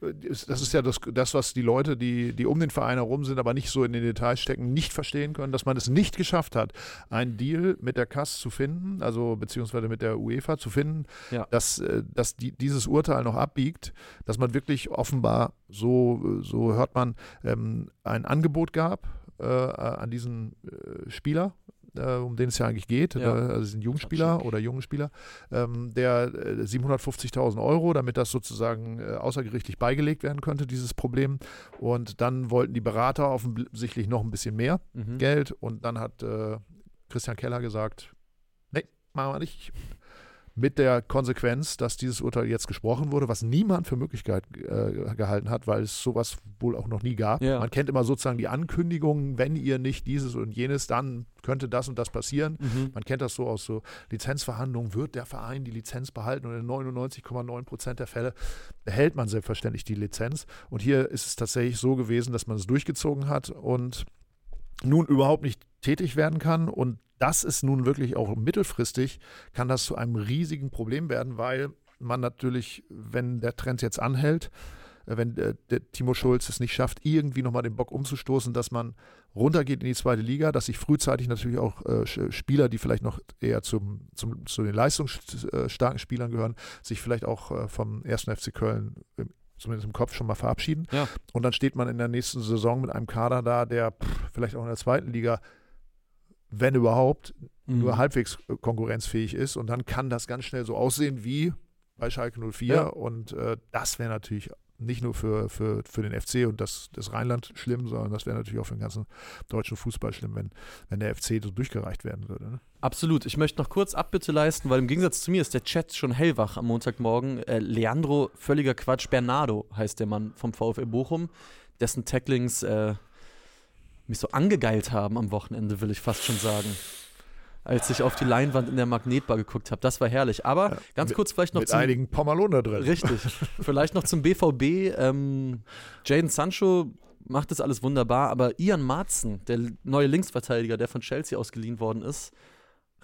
S2: das ist ja das, das, was die Leute, die, die um den Verein herum sind, aber nicht so in den Details stecken, nicht verstehen können, dass man es nicht geschafft hat, einen Deal mit der KAS zu finden, also beziehungsweise mit der UEFA zu finden,
S1: Ja.
S2: dass, äh, dass die, dieses Urteil noch abbiegt, dass man wirklich offenbar, so, so hört man, ähm, ein Angebot gab äh, an diesen äh, Spieler, äh, um den es ja eigentlich geht,
S1: Ja.
S2: äh, also diesen Jungspieler oder jungen Spieler, ähm, der äh, 750.000 Euro, damit das sozusagen äh, außergerichtlich beigelegt werden könnte, dieses Problem. Und dann wollten die Berater offensichtlich noch ein bisschen mehr
S1: Mhm.
S2: Geld und dann hat äh, Christian Keller gesagt, nee, machen wir nicht. Mit der Konsequenz, dass dieses Urteil jetzt gesprochen wurde, was niemand für Möglichkeit äh, gehalten hat, weil es sowas wohl auch noch nie gab.
S1: Ja.
S2: Man kennt immer sozusagen die Ankündigungen, wenn ihr nicht dieses und jenes, dann könnte das und das passieren.
S1: Mhm.
S2: Man kennt das so aus so Lizenzverhandlungen, wird der Verein die Lizenz behalten und in 99,9 Prozent der Fälle behält man selbstverständlich die Lizenz. Und hier ist es tatsächlich so gewesen, dass man es durchgezogen hat und nun überhaupt nicht tätig werden kann. Und das ist nun wirklich auch mittelfristig, kann das zu einem riesigen Problem werden, weil man natürlich, wenn der Trend jetzt anhält, äh, wenn äh, der Timo Schulz es nicht schafft, irgendwie nochmal den Bock umzustoßen, dass man runtergeht in die zweite Liga, dass sich frühzeitig natürlich auch äh, Spieler, die vielleicht noch eher zum, zum, zu den leistungsstarken Spielern gehören, sich vielleicht auch äh, vom ersten FC Köln im, zumindest im Kopf schon mal verabschieden.
S1: Ja.
S2: Und dann steht man in der nächsten Saison mit einem Kader da, der pff, vielleicht auch in der zweiten Liga, wenn überhaupt,
S1: Mhm.
S2: nur halbwegs äh, konkurrenzfähig ist. Und dann kann das ganz schnell so aussehen wie bei Schalke 04.
S1: Ja.
S2: Und äh, das wäre natürlich nicht nur für, für, für den FC und das, das Rheinland schlimm, sondern das wäre natürlich auch für den ganzen deutschen Fußball schlimm, wenn, wenn der FC so durchgereicht werden würde. Ne?
S1: Absolut. Ich möchte noch kurz Abbitte leisten, weil im Gegensatz zu mir ist der Chat schon hellwach am Montagmorgen. Äh, Leandro, völliger Quatsch. Bernardo heißt der Mann vom VfL Bochum, dessen Tacklings äh, mich so angegeilt haben am Wochenende, will ich fast schon sagen. Als ich auf die Leinwand in der Magnetbar geguckt habe. Das war herrlich. Aber
S2: Ja,
S1: ganz
S2: mit-
S1: kurz vielleicht noch
S2: Mit
S1: zum
S2: einigen Pommerlohner drin.
S1: Richtig. <laughs> Vielleicht noch zum BVB. Ähm, Jaden Sancho macht das alles wunderbar, aber Ian Marzen, der neue Linksverteidiger, der von Chelsea ausgeliehen worden ist,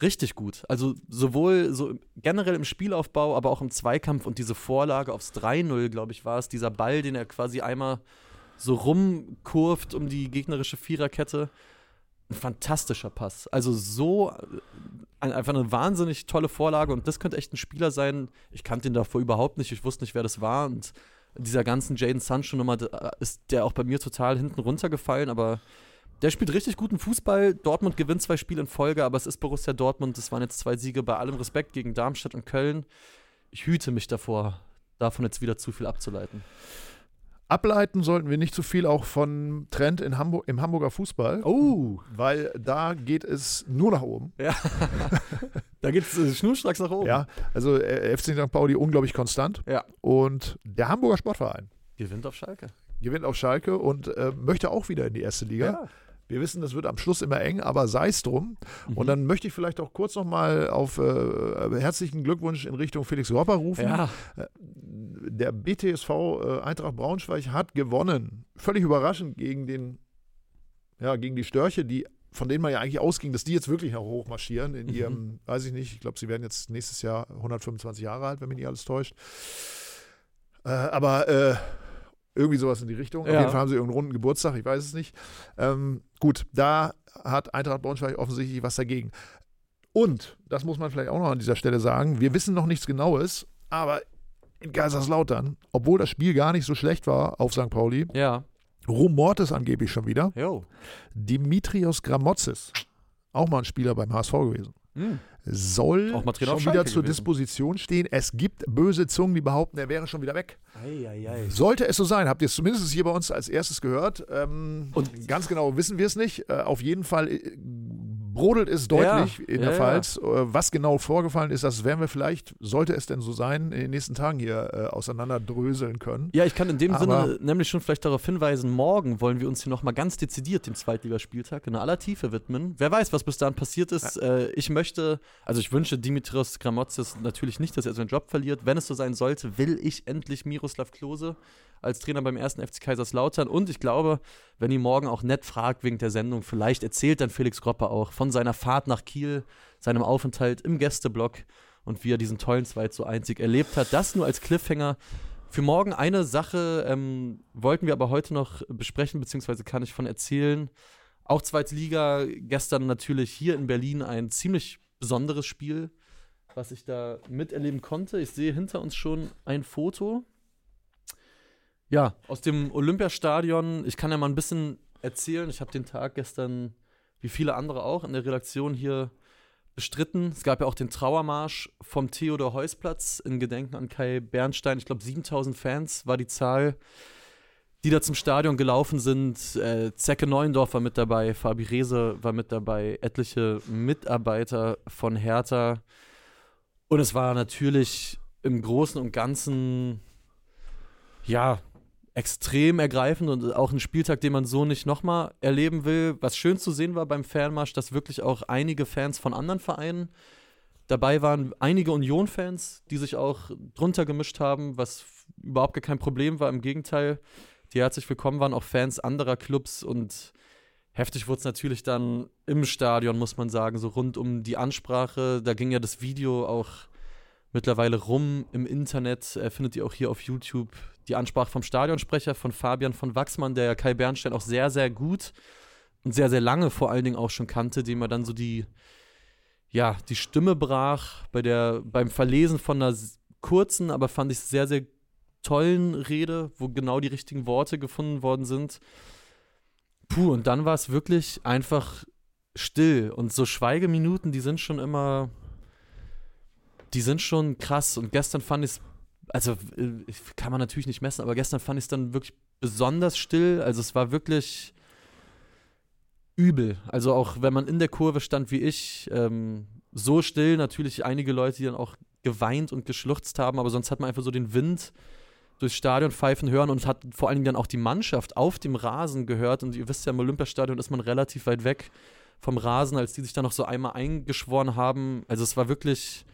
S1: richtig gut. Also sowohl so generell im Spielaufbau, aber auch im Zweikampf und diese Vorlage aufs 3-0, glaube ich, war es, dieser Ball, den er quasi einmal so rumkurft um die gegnerische Viererkette. Ein fantastischer Pass. Also so äh, ein, einfach eine wahnsinnig tolle Vorlage und das könnte echt ein Spieler sein. Ich kannte ihn davor überhaupt nicht, ich wusste nicht, wer das war und dieser ganzen Jaden Sancho-Nummer da ist der auch bei mir total hinten runtergefallen, aber der spielt richtig guten Fußball. Dortmund gewinnt zwei Spiele in Folge, aber es ist Borussia Dortmund. Das waren jetzt zwei Siege bei allem Respekt gegen Darmstadt und Köln. Ich hüte mich davor, davon jetzt wieder zu viel abzuleiten.
S2: Ableiten sollten wir nicht zu viel auch von Trend in Hamburg, im Hamburger Fußball,
S1: Oh,
S2: weil da geht es nur nach oben.
S1: ja. da geht es äh, schnurstracks nach oben.
S2: Ja, also äh, FC St. Pauli unglaublich konstant.
S1: Ja.
S2: Und der Hamburger Sportverein
S1: Gewinnt auf Schalke.
S2: gewinnt auf Schalke und äh, möchte auch wieder in die erste Liga. Wir wissen, das wird am Schluss immer eng, aber sei es drum.
S1: Mhm.
S2: Und dann möchte ich vielleicht auch kurz nochmal auf äh, herzlichen Glückwunsch in Richtung Felix Robber rufen.
S1: Ja,
S2: der BTSV äh, Eintracht Braunschweig hat gewonnen. Völlig überraschend gegen den, ja, gegen die Störche, die von denen man ja eigentlich ausging, dass die jetzt wirklich noch hochmarschieren in ihrem, mhm. weiß ich nicht, ich glaube, sie werden jetzt nächstes Jahr 125 Jahre alt, wenn mich nicht alles täuscht. Äh, aber äh, irgendwie sowas in die Richtung. Ja. Auf jeden Fall haben sie irgendeinen runden Geburtstag, ich weiß es nicht. Ähm, gut, da hat Eintracht Braunschweig offensichtlich was dagegen. Und, das muss man vielleicht auch noch an dieser Stelle sagen, wir wissen noch nichts Genaues, aber in Kaiserslautern, obwohl das Spiel gar nicht so schlecht war auf St. Pauli,
S1: ja.
S2: rumort es angeblich schon wieder.
S1: Jo.
S2: Dimitrios Gramotzis, auch mal ein Spieler beim HSV gewesen. Mhm soll schon wieder zur Disposition stehen. Es gibt böse Zungen, die behaupten, er wäre schon wieder weg.
S1: Ei, ei, ei.
S2: Sollte es so sein, habt ihr es zumindest hier bei uns als erstes gehört. Ähm, und ganz genau wissen wir es nicht. Äh, auf jeden Fall äh, brodelt es deutlich ja, in der ja, Pfalz. Ja. Äh, was genau vorgefallen ist, das werden wir vielleicht, sollte es denn so sein, in den nächsten Tagen hier äh, auseinanderdröseln können.
S1: Ja, ich kann in dem Aber Sinne nämlich schon vielleicht darauf hinweisen, morgen wollen wir uns hier nochmal ganz dezidiert dem Zweitligaspieltag in aller Tiefe widmen. Wer weiß, was bis dahin passiert ist. Äh, ich möchte, also ich wünsche Dimitrios Gramotzes natürlich nicht, dass er seinen Job verliert. Wenn es so sein sollte, will ich endlich Miroslav Klose als Trainer beim ersten FC Kaiserslautern. Und ich glaube, wenn ihr morgen auch nett fragt wegen der Sendung, vielleicht erzählt dann Felix Gropper auch von seiner Fahrt nach Kiel, seinem Aufenthalt im Gästeblock und wie er diesen tollen 2 zu einzig erlebt hat. Das nur als Cliffhanger. Für morgen eine Sache ähm, wollten wir aber heute noch besprechen, beziehungsweise kann ich von erzählen. Auch zweite Liga, gestern natürlich hier in Berlin ein ziemlich besonderes Spiel, was ich da miterleben konnte. Ich sehe hinter uns schon ein Foto. Ja, aus dem Olympiastadion. Ich kann ja mal ein bisschen erzählen. Ich habe den Tag gestern, wie viele andere auch, in der Redaktion hier bestritten. Es gab ja auch den Trauermarsch vom Theodor-Heuss-Platz in Gedenken an Kai Bernstein. Ich glaube, 7000 Fans war die Zahl, die da zum Stadion gelaufen sind. Äh, Zecke Neuendorf war mit dabei, Fabi Rehse war mit dabei, etliche Mitarbeiter von Hertha. Und es war natürlich im Großen und Ganzen, ja, extrem ergreifend und auch ein Spieltag, den man so nicht nochmal erleben will. Was schön zu sehen war beim Fanmarsch, dass wirklich auch einige Fans von anderen Vereinen dabei waren, einige Union-Fans, die sich auch drunter gemischt haben, was überhaupt gar kein Problem war. Im Gegenteil, die herzlich willkommen waren, auch Fans anderer Clubs und heftig wurde es natürlich dann im Stadion, muss man sagen, so rund um die Ansprache. Da ging ja das Video auch mittlerweile rum im Internet, äh, findet ihr auch hier auf YouTube die Ansprache vom Stadionsprecher, von Fabian von Wachsmann, der Kai Bernstein auch sehr, sehr gut und sehr, sehr lange vor allen Dingen auch schon kannte, dem er dann so die, ja, die Stimme brach bei der, beim Verlesen von einer kurzen, aber fand ich sehr, sehr tollen Rede, wo genau die richtigen Worte gefunden worden sind. Puh, und dann war es wirklich einfach still. Und so Schweigeminuten, die sind schon immer, die sind schon krass. Und gestern fand ich es also äh, kann man natürlich nicht messen, aber gestern fand ich es dann wirklich besonders still. Also es war wirklich übel. Also auch wenn man in der Kurve stand wie ich, ähm, so still, natürlich einige Leute, die dann auch geweint und geschluchzt haben, aber sonst hat man einfach so den Wind durchs Stadion pfeifen hören und hat vor allen Dingen dann auch die Mannschaft auf dem Rasen gehört. Und ihr wisst ja, im Olympiastadion ist man relativ weit weg vom Rasen, als die sich dann noch so einmal eingeschworen haben. Also es war wirklich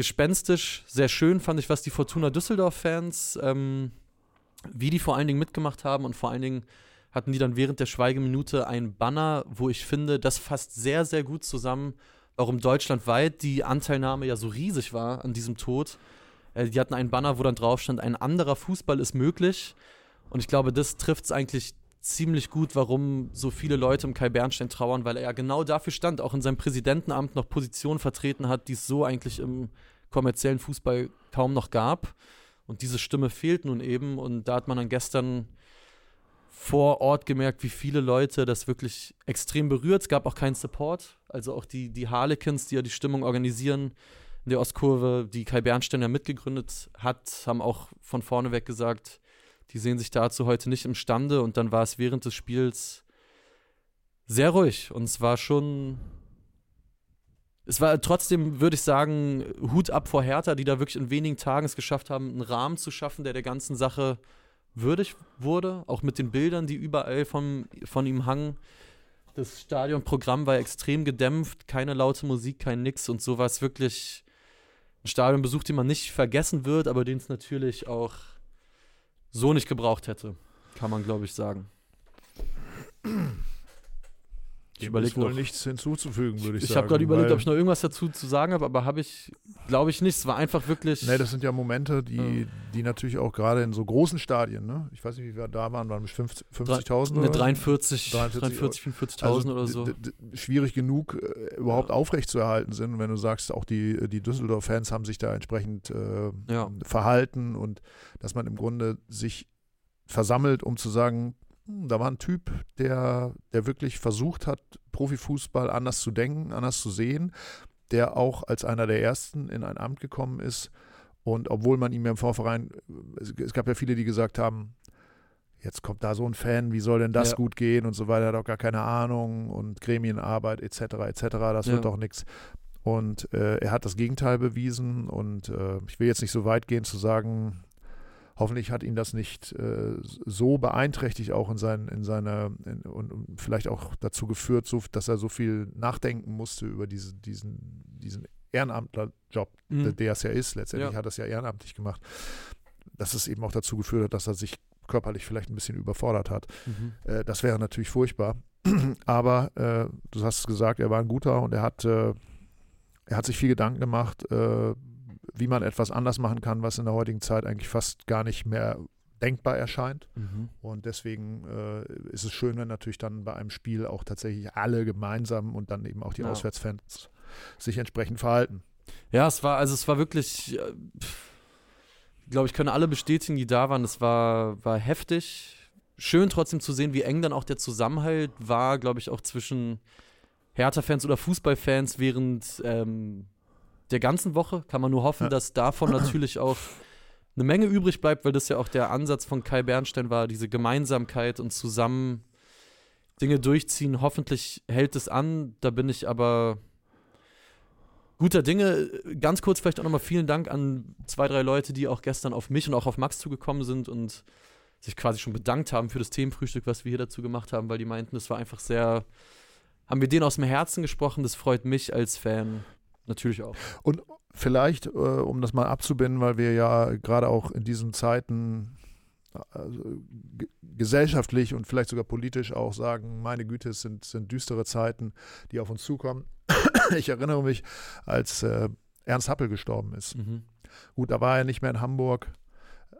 S1: gespenstisch, sehr schön fand ich, was die Fortuna Düsseldorf-Fans, ähm, wie die vor allen Dingen mitgemacht haben und vor allen Dingen hatten die dann während der Schweigeminute ein Banner, wo ich finde, das fasst sehr, sehr gut zusammen, warum deutschlandweit die Anteilnahme ja so riesig war an diesem Tod. Äh, die hatten ein Banner, wo dann drauf stand, ein anderer Fußball ist möglich. Und ich glaube, das trifft es eigentlich ziemlich gut, warum so viele Leute um Kai Bernstein trauern, weil er ja genau dafür stand, auch in seinem Präsidentenamt noch Positionen vertreten hat, die es so eigentlich im kommerziellen Fußball kaum noch gab. Und diese Stimme fehlt nun eben. Und da hat man dann gestern vor Ort gemerkt, wie viele Leute das wirklich extrem berührt. Es gab auch keinen Support. Also auch die, die Harlequins, die ja die Stimmung organisieren in der Ostkurve, die Kai Bernstein ja mitgegründet hat, haben auch von vorne weg gesagt, die sehen sich dazu heute nicht imstande. Und dann war es während des Spiels sehr ruhig. Und es war schon es war trotzdem, würde ich sagen, Hut ab vor Hertha, die da wirklich in wenigen Tagen es geschafft haben, einen Rahmen zu schaffen, der der ganzen Sache würdig wurde. Auch mit den Bildern, die überall vom, von ihm hangen. Das Stadionprogramm war extrem gedämpft, keine laute Musik, kein Nix und so war es wirklich ein Stadionbesuch, den man nicht vergessen wird, aber den es natürlich auch so nicht gebraucht hätte, kann man, glaube ich, sagen.
S2: Ich überlege wohl nichts hinzuzufügen, würde ich,
S1: ich
S2: sagen.
S1: Ich habe gerade überlegt, ob ich noch irgendwas dazu zu sagen habe, aber habe ich, glaube ich, nicht. Es war einfach wirklich.
S2: Nee, das sind ja Momente, die, ja. die natürlich auch gerade in so großen Stadien, ne? Ich weiß nicht, wie wir da waren, waren 50.000 50
S1: oder? Ne, 43, 43, 44.000 also, oder so.
S2: Schwierig genug äh, überhaupt ja. aufrechtzuerhalten sind. Und wenn du sagst, auch die, die Düsseldorf-Fans haben sich da entsprechend äh, ja. verhalten und dass man im Grunde sich versammelt, um zu sagen, da war ein Typ, der, der wirklich versucht hat, Profifußball anders zu denken, anders zu sehen, der auch als einer der ersten in ein Amt gekommen ist. Und obwohl man ihm ja im Vorverein, es gab ja viele, die gesagt haben, jetzt kommt da so ein Fan, wie soll denn das ja. gut gehen und so weiter, hat auch gar keine Ahnung und Gremienarbeit etc. etc. Das ja. wird doch nichts. Und äh, er hat das Gegenteil bewiesen und äh, ich will jetzt nicht so weit gehen zu sagen, hoffentlich hat ihn das nicht äh, so beeinträchtigt, auch in, sein, in seiner, in, und, und, vielleicht auch dazu geführt, so, dass er so viel nachdenken musste über diese, diesen, diesen Ehrenamtlerjob, mhm. der es ja ist. Letztendlich ja. hat er es ja ehrenamtlich gemacht. Dass es eben auch dazu geführt hat, dass er sich körperlich vielleicht ein bisschen überfordert hat. Mhm. Äh, das wäre natürlich furchtbar. <clears throat> Aber äh, du hast es gesagt, er war ein guter und er hat, äh, er hat sich viel Gedanken gemacht äh, wie man etwas anders machen kann, was in der heutigen Zeit eigentlich fast gar nicht mehr denkbar erscheint. Mhm. Und deswegen äh, ist es schön, wenn natürlich dann bei einem Spiel auch tatsächlich alle gemeinsam und dann eben auch die ja. Auswärtsfans sich entsprechend verhalten.
S1: Ja, es war, also es war wirklich, äh, glaube ich, können alle bestätigen, die da waren. Es war, war heftig. Schön trotzdem zu sehen, wie eng dann auch der Zusammenhalt war, glaube ich, auch zwischen Hertha-Fans oder Fußballfans, während ähm, der ganzen Woche. Kann man nur hoffen, ja. dass davon <coughs> natürlich auch eine Menge übrig bleibt, weil das ja auch der Ansatz von Kai Bernstein war, diese Gemeinsamkeit und zusammen Dinge durchziehen. Hoffentlich hält es an. Da bin ich aber guter Dinge. Ganz kurz vielleicht auch nochmal vielen Dank an zwei, drei Leute, die auch gestern auf mich und auch auf Max zugekommen sind und sich quasi schon bedankt haben für das Themenfrühstück, was wir hier dazu gemacht haben, weil die meinten, das war einfach sehr, haben wir denen aus dem Herzen gesprochen, das freut mich als Fan Natürlich auch.
S2: Und vielleicht, äh, um das mal abzubinden, weil wir ja gerade auch in diesen Zeiten also, gesellschaftlich und vielleicht sogar politisch auch sagen, meine Güte, es sind, sind düstere Zeiten, die auf uns zukommen. <coughs> ich erinnere mich, als äh, Ernst Happel gestorben ist. Mhm. Gut, da war er nicht mehr in Hamburg,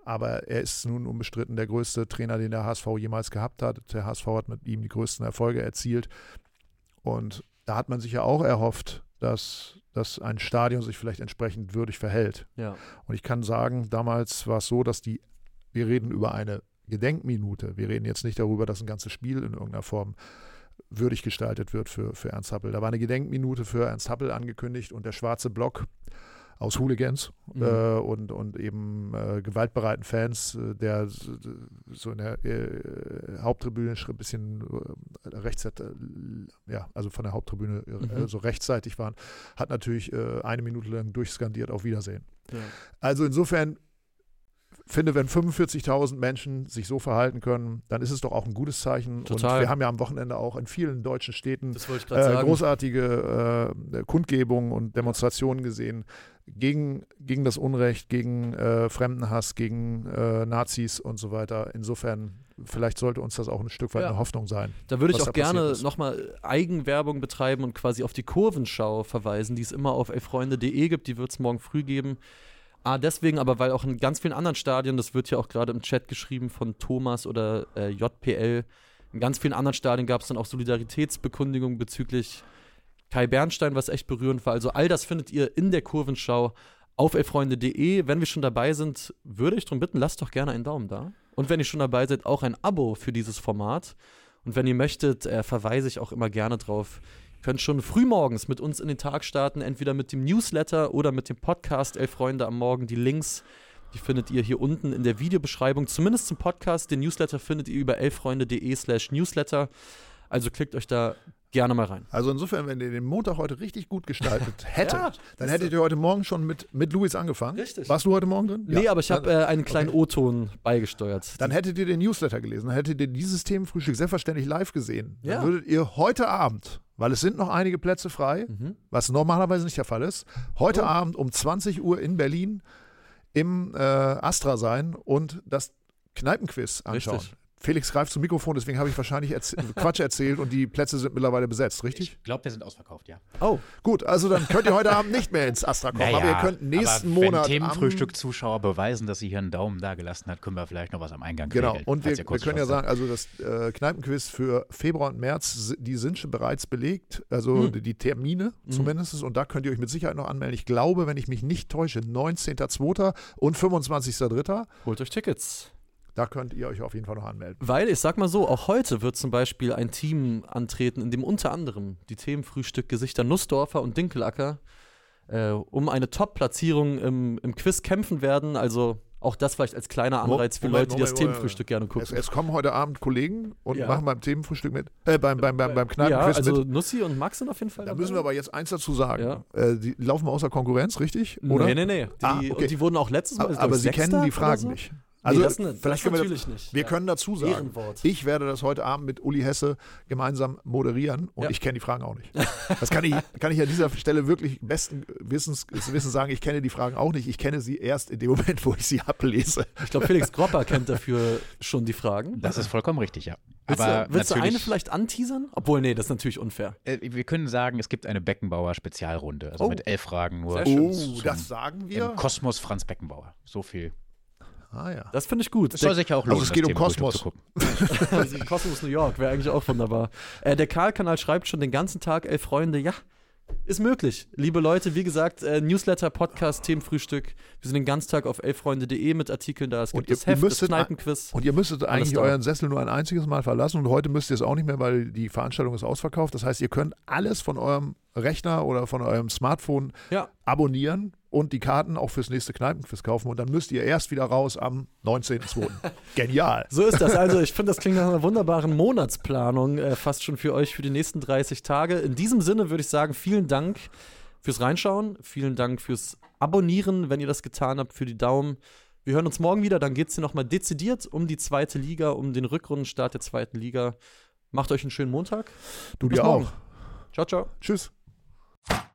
S2: aber er ist nun unbestritten der größte Trainer, den der HSV jemals gehabt hat. Der HSV hat mit ihm die größten Erfolge erzielt. Und da hat man sich ja auch erhofft, dass dass ein Stadion sich vielleicht entsprechend würdig verhält. Ja. Und ich kann sagen, damals war es so, dass die, wir reden über eine Gedenkminute, wir reden jetzt nicht darüber, dass ein ganzes Spiel in irgendeiner Form würdig gestaltet wird für, für Ernst Happel. Da war eine Gedenkminute für Ernst Happel angekündigt und der schwarze Block aus Hooligans mhm. äh, und, und eben äh, gewaltbereiten Fans, äh, der so in der äh, Haupttribüne ein bisschen äh, rechts, äh, ja, also von der Haupttribüne mhm. so rechtsseitig waren, hat natürlich eine Minute lang durchskandiert auf Wiedersehen. Ja. Also insofern finde, wenn 45.000 Menschen sich so verhalten können, dann ist es doch auch ein gutes Zeichen. Total. Und wir haben ja am Wochenende auch in vielen deutschen Städten äh, großartige äh, Kundgebungen und Demonstrationen gesehen gegen, gegen das Unrecht, gegen äh, Fremdenhass, gegen äh, Nazis und so weiter. Insofern, vielleicht sollte uns das auch ein Stück weit ja. eine Hoffnung sein.
S1: Da würde ich auch gerne nochmal Eigenwerbung betreiben und quasi auf die Kurvenschau verweisen, die es immer auf elfreunde.de gibt. Die wird es morgen früh geben. Ah, deswegen, aber weil auch in ganz vielen anderen Stadien, das wird ja auch gerade im Chat geschrieben von Thomas oder äh, JPL, in ganz vielen anderen Stadien gab es dann auch Solidaritätsbekundungen bezüglich Kai Bernstein, was echt berührend war. Also all das findet ihr in der Kurvenschau auf elfreunde.de. Wenn wir schon dabei sind, würde ich darum bitten, lasst doch gerne einen Daumen da. Und wenn ihr schon dabei seid, auch ein Abo für dieses Format. Und wenn ihr möchtet, äh, verweise ich auch immer gerne drauf könnt schon frühmorgens mit uns in den Tag starten, entweder mit dem Newsletter oder mit dem Podcast Elf Freunde am Morgen. Die Links, die findet ihr hier unten in der Videobeschreibung, zumindest zum Podcast. Den Newsletter findet ihr über elffreunde.de slash Newsletter. Also klickt euch da gerne mal rein.
S2: Also insofern, wenn ihr den Montag heute richtig gut gestaltet <laughs> hättet, ja, dann hättet ihr heute Morgen schon mit, mit Luis angefangen. Richtig. Warst du heute Morgen drin?
S1: Nee, ja. aber ich habe äh, einen kleinen okay. O-Ton beigesteuert.
S2: Dann hättet ihr den Newsletter gelesen, dann hättet ihr dieses Themenfrühstück selbstverständlich live gesehen. Dann ja. würdet ihr heute Abend weil es sind noch einige Plätze frei,
S1: Mhm.
S2: was normalerweise nicht der Fall ist. Heute
S1: Oh.
S2: Abend um 20 Uhr in Berlin im äh, Astra sein und das Kneipenquiz anschauen.
S1: Richtig.
S2: Felix greift zum Mikrofon, deswegen habe ich wahrscheinlich erz <laughs> Quatsch erzählt und die Plätze sind mittlerweile besetzt, richtig?
S3: Ich glaube, wir sind ausverkauft, ja.
S1: Oh,
S2: Gut, also dann könnt ihr heute Abend nicht mehr ins Astra kommen, aber ihr könnt nächsten
S3: aber
S2: Monat.
S3: Wenn Themenfrühstück-Zuschauer beweisen, dass sie hier einen Daumen da gelassen hat, können wir vielleicht noch was am Eingang
S2: Genau,
S3: regeln,
S2: und wir, wir können ja sagen, also das äh, Kneipenquiz für Februar und März, die sind schon bereits belegt, also
S1: Hm.
S2: die, Termine
S1: Mhm.
S2: zumindest, und da könnt ihr euch mit Sicherheit noch anmelden. Ich glaube, wenn ich mich nicht täusche, 19.02. und 25.03.
S1: holt euch Tickets.
S2: Da könnt ihr euch auf jeden Fall noch anmelden.
S1: Weil, ich sag mal so, auch heute wird zum Beispiel ein Team antreten, in dem unter anderem die Themenfrühstück-Gesichter Nussdorfer und Dinkelacker äh, um eine Top-Platzierung im, im Quiz kämpfen werden. Also auch das vielleicht als kleiner Anreiz für
S2: Moment,
S1: Leute, die das
S2: Moment, Moment.
S1: Themenfrühstück gerne
S2: Es,
S1: gucken.
S2: es kommen heute Abend Kollegen und
S1: Ja.
S2: machen beim Themenfrühstück mit, äh, beim, beim, beim, beim
S1: ja,
S2: Kneipenquiz
S1: also
S2: mit.
S1: Nussi und Max sind auf jeden Fall
S2: Da
S1: dabei.
S2: müssen wir aber jetzt eins dazu sagen.
S1: Ja.
S2: Äh, die laufen außer Konkurrenz, richtig? Oder?
S1: Nee, nee, nee. Die,
S2: Ah, okay.
S1: Und die wurden auch letztes Mal.
S2: Aber, aber sie kennen die Fragen
S1: so?
S2: nicht.
S1: Also nee, das, ne,
S2: vielleicht
S1: das
S2: können wir
S1: natürlich nicht.
S2: Wir
S1: Ja.
S2: können dazu sagen,
S1: Ehrenwort.
S2: ich werde das heute Abend mit Uli Hesse gemeinsam moderieren und
S1: Ja.
S2: ich kenne die Fragen auch nicht. <laughs> Das kann ich, kann ich an dieser Stelle wirklich besten Wissens, Wissens sagen, ich kenne die Fragen auch nicht. Ich kenne sie erst in dem Moment, wo ich sie ablese.
S1: Ich glaube, Felix Gropper kennt dafür schon die Fragen.
S3: Das ist vollkommen richtig, ja.
S1: Willst,
S3: Aber
S1: du, willst du eine vielleicht anteasern? Obwohl, nee, das ist natürlich unfair.
S3: äh, wir können sagen, es gibt eine Beckenbauer-Spezialrunde. Also
S1: Oh.
S3: mit elf Fragen nur.
S1: Sehr schön.
S2: Oh, das sagen
S3: Im
S2: wir?
S3: Kosmos Franz Beckenbauer. So viel.
S2: Ah ja.
S1: Das finde ich gut.
S3: Es soll sich ja auch
S2: Also
S3: lohnen,
S2: es geht
S3: das
S2: um Kosmos.
S1: Also <laughs> Kosmos New York wäre eigentlich auch wunderbar. Äh, der Karl-Kanal schreibt schon den ganzen Tag, ey Freunde, ja, ist möglich. Liebe Leute, wie gesagt, äh, Newsletter, Podcast, Themenfrühstück. Wir sind den ganzen Tag auf elfreunde.de mit Artikeln da. Es
S2: Und
S1: gibt
S2: ihr-
S1: das Heft,
S2: ihr
S1: das
S2: müsstet-
S1: Kneipenquiz.
S2: Und ihr müsstet eigentlich euren Sessel nur ein einziges Mal verlassen und heute müsst ihr es auch nicht mehr, weil die Veranstaltung ist ausverkauft. Das heißt, ihr könnt alles von eurem Rechner oder von eurem Smartphone
S1: Ja.
S2: abonnieren und die Karten auch fürs nächste Kneipenquiz kaufen und dann müsst ihr erst wieder raus am 19.02. <laughs> Genial.
S1: So ist das. Also, ich <laughs> finde, das klingt nach einer wunderbaren Monatsplanung, äh, fast schon für euch für die nächsten 30 Tage. In diesem Sinne würde ich sagen, vielen Dank fürs Reinschauen, vielen Dank fürs Abonnieren, wenn ihr das getan habt, für die Daumen. Wir hören uns morgen wieder, dann geht es hier nochmal dezidiert um die zweite Liga, um den Rückrundenstart der zweiten Liga. Macht euch einen schönen Montag.
S2: Du
S1: Bis
S2: dir
S1: morgen.
S2: auch.
S1: Ciao, ciao.
S2: Tschüss. you